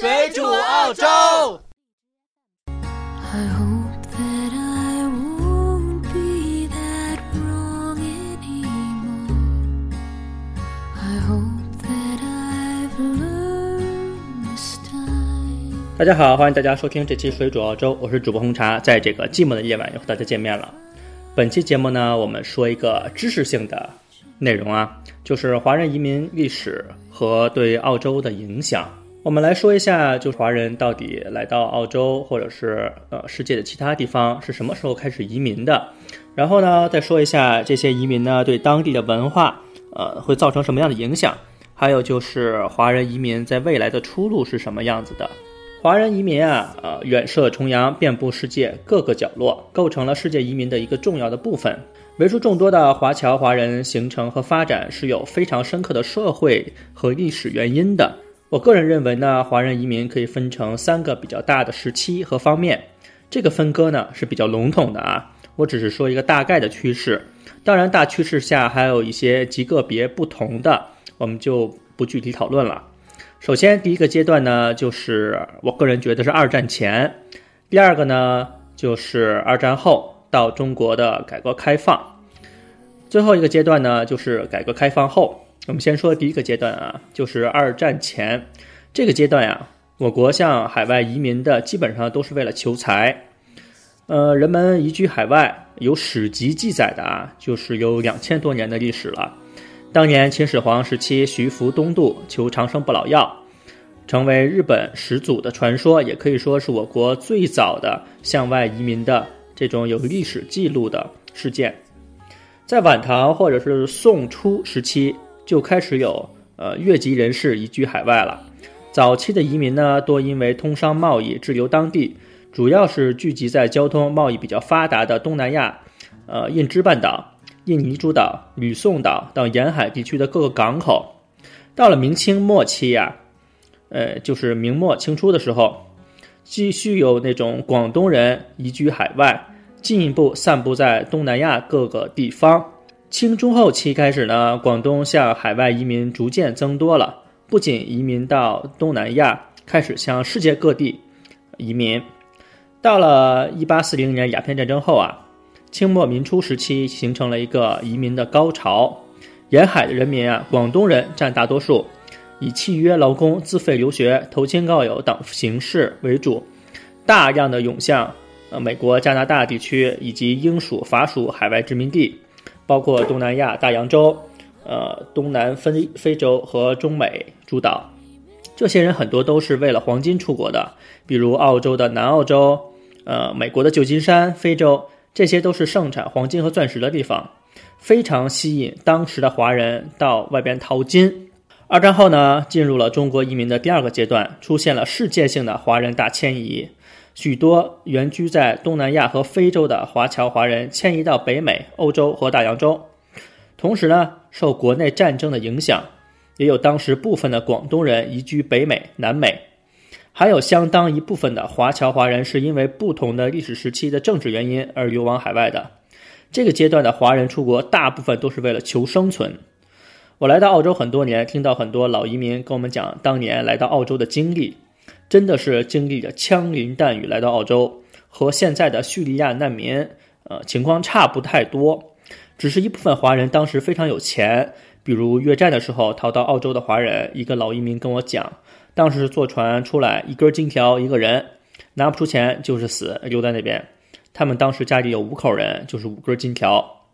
水煮澳洲。I hope that I won't be that wrong anymore. I hope that I've learned this time. 大家好，欢迎大家收听这期水煮澳洲，我是主播红茶，在这个寂寞的夜晚又和大家见面了。本期节目呢，我们说一个知识性的内容啊，就是华人移民历史和对澳洲的影响。我们来说一下，就华人到底来到澳洲或者是呃世界的其他地方是什么时候开始移民的，然后呢，再说一下这些移民呢对当地的文化呃会造成什么样的影响，还有就是华人移民在未来的出路是什么样子的。华人移民啊，呃，远涉重洋，遍布世界各个角落，构成了世界移民的一个重要的部分。为数众多的华侨华人形成和发展是有非常深刻的社会和历史原因的。我个人认为呢，华人移民可以分成三个比较大的时期和方面。这个分割呢是比较笼统的啊，我只是说一个大概的趋势。当然，大趋势下还有一些极个别不同的，我们就不具体讨论了。首先，第一个阶段呢，就是我个人觉得是二战前；第二个呢，就是二战后到中国的改革开放；最后一个阶段呢，就是改革开放后。我们先说第一个阶段啊，就是二战前这个阶段呀，我国向海外移民的基本上都是为了求财。呃，人们移居海外，有史籍记载的啊，就是有两千多年的历史了。当年秦始皇时期，徐福东渡求长生不老药，成为日本始祖的传说，也可以说是我国最早的向外移民的这种有历史记录的事件。在晚唐或者是宋初时期，就开始有呃越籍人士移居海外了。早期的移民呢，多因为通商贸易滞留当地，主要是聚集在交通贸易比较发达的东南亚，呃印支半岛。印尼诸岛、吕宋岛等沿海地区的各个港口，到了明清末期呀、呃，就是明末清初的时候，继续有那种广东人移居海外，进一步散布在东南亚各个地方。清中后期开始呢，广东向海外移民逐渐增多了，不仅移民到东南亚，开始向世界各地移民。到了一八四零年鸦片战争后啊。清末民初时期形成了一个移民的高潮，沿海的人民啊，广东人占大多数，以契约劳工、自费留学、投亲告友等形式为主，大量的涌向呃美国、加拿大地区以及英属、法属海外殖民地，包括东南亚、大洋洲、呃东南非非洲和中美诸岛。这些人很多都是为了黄金出国的，比如澳洲的南澳洲，呃美国的旧金山、非洲。这些都是盛产黄金和钻石的地方，非常吸引当时的华人到外边淘金。二战后呢，进入了中国移民的第二个阶段，出现了世界性的华人大迁移，许多原居在东南亚和非洲的华侨华人迁移到北美、欧洲和大洋洲。同时呢，受国内战争的影响，也有当时部分的广东人移居北美、南美。还有相当一部分的华侨华人是因为不同的历史时期的政治原因而流亡海外的。这个阶段的华人出国，大部分都是为了求生存。我来到澳洲很多年，听到很多老移民跟我们讲当年来到澳洲的经历，真的是经历着枪林弹雨来到澳洲，和现在的叙利亚难民，呃，情况差不太多。只是一部分华人当时非常有钱，比如越战的时候逃到澳洲的华人，一个老移民跟我讲。当时坐船出来，一根金条一个人，拿不出钱就是死，留在那边。他们当时家里有五口人，就是五根金条。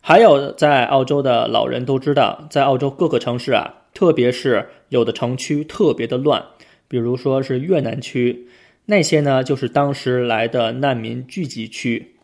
还有在澳洲的老人都知道，在澳洲各个城市啊，特别是有的城区特别的乱，比如说是越南区，那些呢就是当时来的难民聚集区，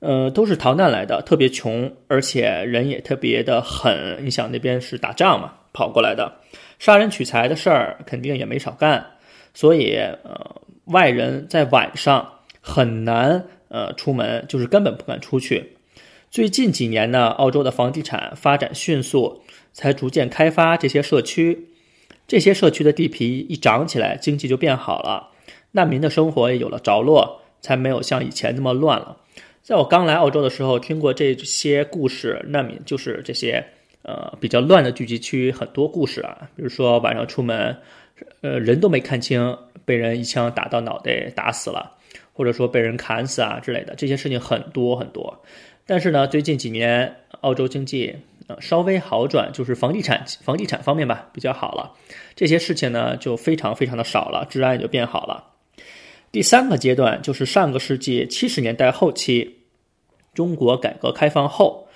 呃，都是逃难来的，特别穷，而且人也特别的狠。你想那边是打仗嘛，跑过来的。杀人取财的事儿肯定也没少干，所以呃，外人在晚上很难呃出门，就是根本不敢出去。最近几年呢，澳洲的房地产发展迅速，才逐渐开发这些社区。这些社区的地皮一涨起来，经济就变好了，难民的生活也有了着落，才没有像以前那么乱了。在我刚来澳洲的时候，听过这些故事，难民就是这些。呃，比较乱的聚集区很多故事啊，比如说晚上出门呃，人都没看清，被人一枪打到脑袋打死了，或者说被人砍死啊之类的，这些事情很多很多。但是呢，最近几年澳洲经济呃稍微好转，就是房地产房地产方面吧比较好了，这些事情呢就非常非常的少了，治安也就变好了。第三个阶段就是上个世纪七十年代后期，中国改革开放后，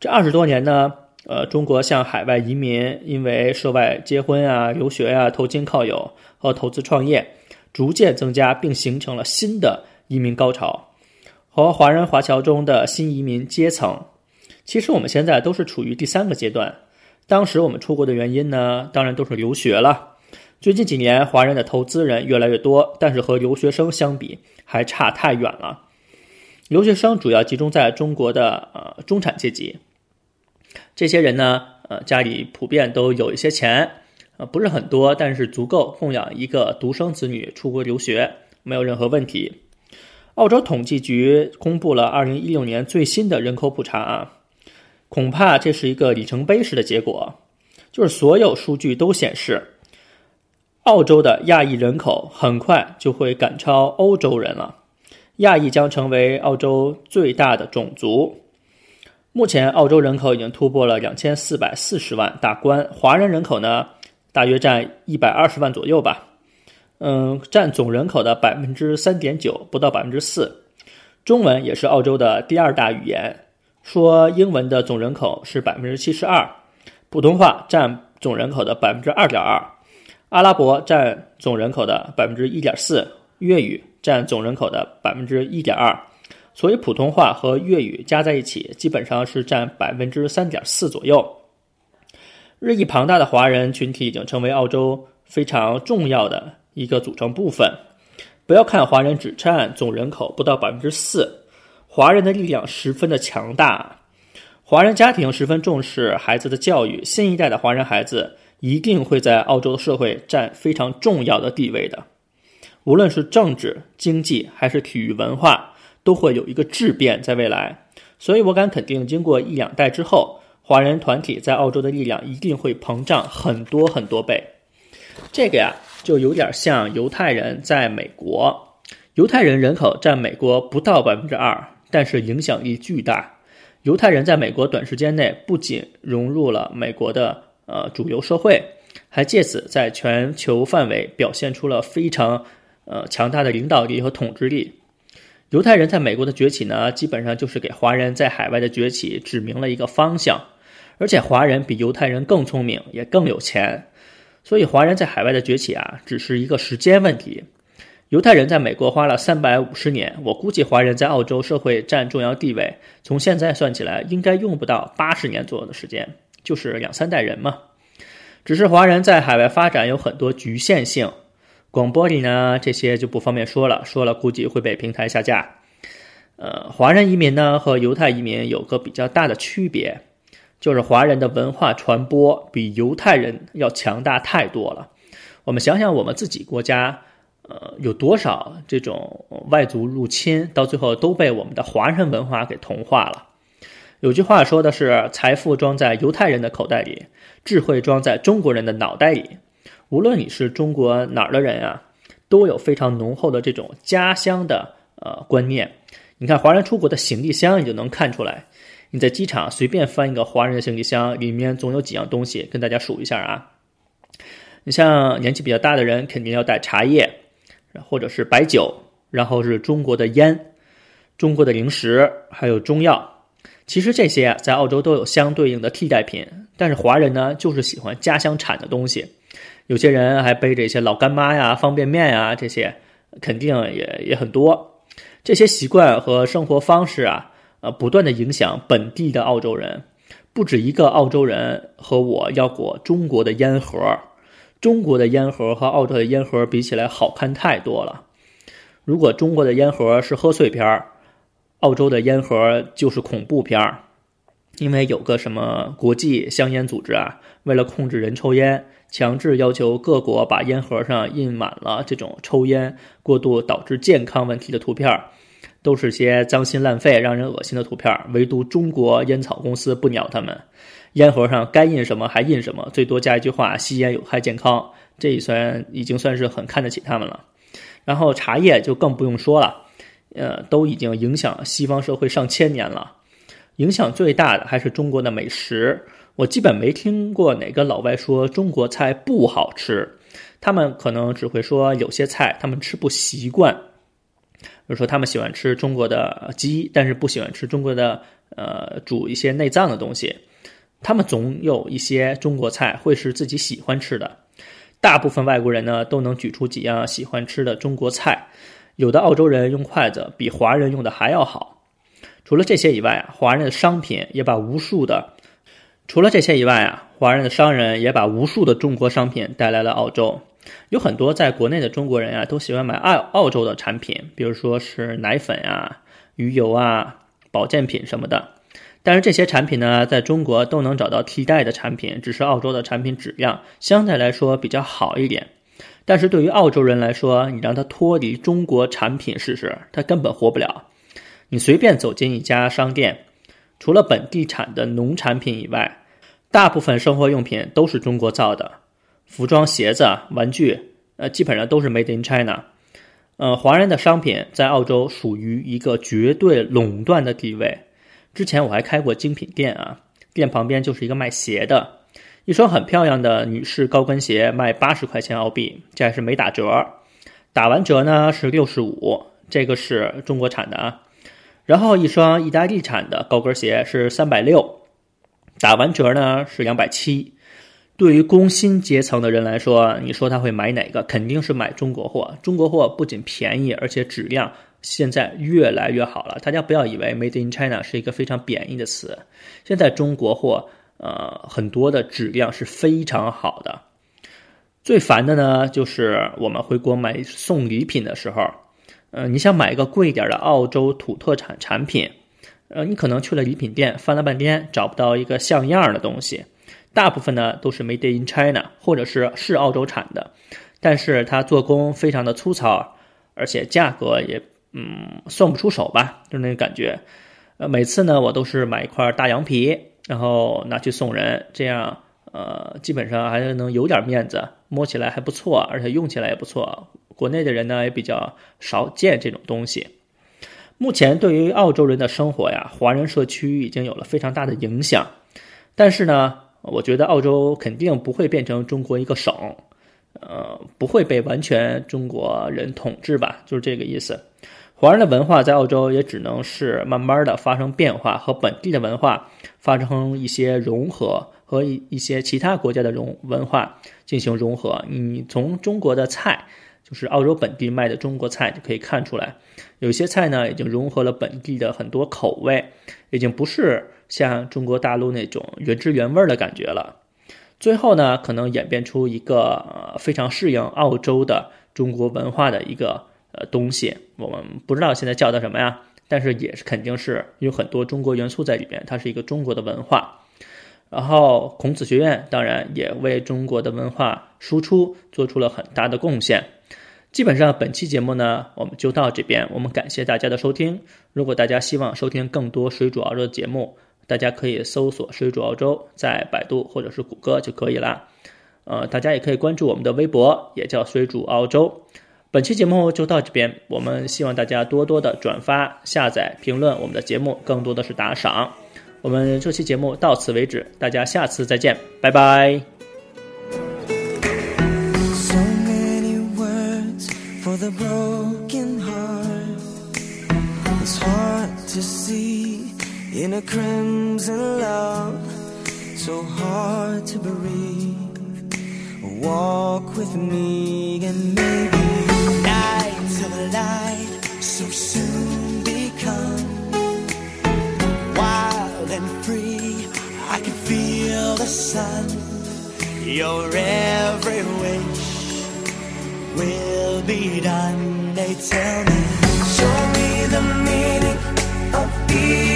这二十多年呢，呃，中国向海外移民因为涉外结婚啊、留学啊、投亲靠友和投资创业，逐渐增加，并形成了新的移民高潮。和华人华侨中的新移民阶层，其实我们现在都是处于第三个阶段。当时我们出国的原因呢，当然都是留学了。最近几年，华人的投资人越来越多，但是和留学生相比还差太远了。留学生主要集中在中国的呃中产阶级，这些人呢，呃家里普遍都有一些钱，呃不是很多，但是足够供养一个独生子女出国留学，没有任何问题。澳洲统计局公布了二零一六年最新的人口普查啊，恐怕这是一个里程碑式的结果，就是所有数据都显示，澳洲的亚裔人口很快就会赶超欧洲人了，亚裔将成为澳洲最大的种族。目前，澳洲人口已经突破了两千四百四十万大关，华人人口呢，大约占一百二十万左右吧。嗯，占总人口的百分之三点九，不到百分之四。中文也是澳洲的第二大语言，说英文的总人口是百分之七十二，普通话占总人口的百分之二点二，阿拉伯占总人口的百分之一点四，粤语占总人口的百分之一点二。所以普通话和粤语加在一起，基本上是占百分之三点四左右。日益庞大的华人群体已经成为澳洲非常重要的。一个组成部分，不要看华人只占总人口不到百分之四，华人的力量十分的强大。华人家庭十分重视孩子的教育，新一代的华人孩子一定会在澳洲的社会占非常重要的地位的。无论是政治、经济还是体育文化，都会有一个质变在未来。所以我敢肯定，经过一两代之后，华人团体在澳洲的力量一定会膨胀很多很多倍。这个呀。就有点像犹太人在美国，犹太人人口占美国不到百分之二，但是影响力巨大。犹太人在美国短时间内不仅融入了美国的呃主流社会，还借此在全球范围表现出了非常呃强大的领导力和统治力。犹太人在美国的崛起呢，基本上就是给华人在海外的崛起指明了一个方向，而且华人比犹太人更聪明，也更有钱。所以，华人在海外的崛起啊，只是一个时间问题。犹太人在美国花了三百五十年，我估计华人在澳洲社会占重要地位，从现在算起来，应该用不到八十年左右的时间，就是两三代人嘛。只是华人在海外发展有很多局限性，广播里呢这些就不方便说了，说了估计会被平台下架。呃，华人移民呢和犹太移民有个比较大的区别。就是华人的文化传播比犹太人要强大太多了。我们想想，我们自己国家，呃，有多少这种外族入侵，到最后都被我们的华人文化给同化了。有句话说的是：“财富装在犹太人的口袋里，智慧装在中国人的脑袋里。”无论你是中国哪儿的人啊，都有非常浓厚的这种家乡的呃观念。你看，华人出国的行李箱，你就能看出来。你在机场随便翻一个华人的行李箱，里面总有几样东西，跟大家数一下啊。你像年纪比较大的人，肯定要带茶叶，或者是白酒，然后是中国的烟、中国的零食，还有中药。其实这些啊，在澳洲都有相对应的替代品，但是华人呢，就是喜欢家乡产的东西。有些人还背着一些老干妈呀、方便面呀，这些肯定也也很多。这些习惯和生活方式啊。呃，不断的影响本地的澳洲人，不止一个澳洲人和我要过中国的烟盒，中国的烟盒和澳洲的烟盒比起来好看太多了。如果中国的烟盒是贺岁片儿，澳洲的烟盒就是恐怖片儿，因为有个什么国际香烟组织啊，为了控制人抽烟，强制要求各国把烟盒上印满了这种抽烟过度导致健康问题的图片。都是些脏心烂肺、让人恶心的图片，唯独中国烟草公司不鸟他们。烟盒上该印什么还印什么，最多加一句话：吸烟有害健康，这也算已经算是很看得起他们了。然后茶叶就更不用说了，呃，都已经影响西方社会上千年了。影响最大的还是中国的美食，我基本没听过哪个老外说中国菜不好吃，他们可能只会说有些菜他们吃不习惯，比如说他们喜欢吃中国的鸡，但是不喜欢吃中国的呃煮一些内脏的东西。他们总有一些中国菜会是自己喜欢吃的。大部分外国人呢都能举出几样喜欢吃的中国菜，有的澳洲人用筷子比华人用的还要好。除了这些以外啊，华人的商品也把无数的，除了这些以外啊，华人的商人也把无数的中国商品带来了澳洲。有很多在国内的中国人啊，都喜欢买澳澳洲的产品，比如说是奶粉啊、鱼油啊、保健品什么的。但是这些产品呢，在中国都能找到替代的产品，只是澳洲的产品质量相对来说比较好一点。但是对于澳洲人来说，你让他脱离中国产品试试，他根本活不了。你随便走进一家商店，除了本地产的农产品以外，大部分生活用品都是中国造的，服装、鞋子、玩具，呃，基本上都是 Made in China。呃，华人的商品在澳洲属于一个绝对垄断的地位。之前我还开过精品店啊，店旁边就是一个卖鞋的，一双很漂亮的女士高跟鞋卖八十块钱澳币，这还是没打折，打完折呢是六十五，这个是中国产的啊。然后一双意大利产的高跟鞋是三百六，打完折呢是两百七。对于工薪阶层的人来说，你说他会买哪个？肯定是买中国货。中国货不仅便宜，而且质量。现在越来越好了，大家不要以为 “Made in China” 是一个非常贬义的词。现在中国货，呃，很多的质量是非常好的。最烦的呢，就是我们回国买送礼品的时候，呃，你想买一个贵一点的澳洲土特产产品，呃，你可能去了礼品店，翻了半天找不到一个像样的东西。大部分呢都是 “Made in China” 或者是是澳洲产的，但是它做工非常的粗糙，而且价格也。嗯，算不出手吧，就那个感觉。呃，每次呢，我都是买一块大羊皮，然后拿去送人，这样呃，基本上还是能有点面子，摸起来还不错，而且用起来也不错。国内的人呢也比较少见这种东西。目前对于澳洲人的生活呀，华人社区已经有了非常大的影响。但是呢，我觉得澳洲肯定不会变成中国一个省，呃，不会被完全中国人统治吧，就是这个意思。华人的文化在澳洲也只能是慢慢的发生变化，和本地的文化发生一些融合，和一一些其他国家的融文化进行融合。你从中国的菜，就是澳洲本地卖的中国菜就可以看出来，有些菜呢已经融合了本地的很多口味，已经不是像中国大陆那种原汁原味的感觉了。最后呢，可能演变出一个非常适应澳洲的中国文化的一个。呃，东西我们不知道现在叫它什么呀，但是也是肯定是有很多中国元素在里边，它是一个中国的文化。然后孔子学院当然也为中国的文化输出做出了很大的贡献。基本上本期节目呢，我们就到这边。我们感谢大家的收听。如果大家希望收听更多水煮澳洲的节目，大家可以搜索“水煮澳洲”在百度或者是谷歌就可以了。呃，大家也可以关注我们的微博，也叫“水煮澳洲”。本期节目就到这边，我们希望大家多多的转发、下载、评论我们的节目，更多的是打赏。我们这期节目到此为止，大家下次再见，拜拜。so the sun. Your every wish will be done. They tell me, show me the meaning of being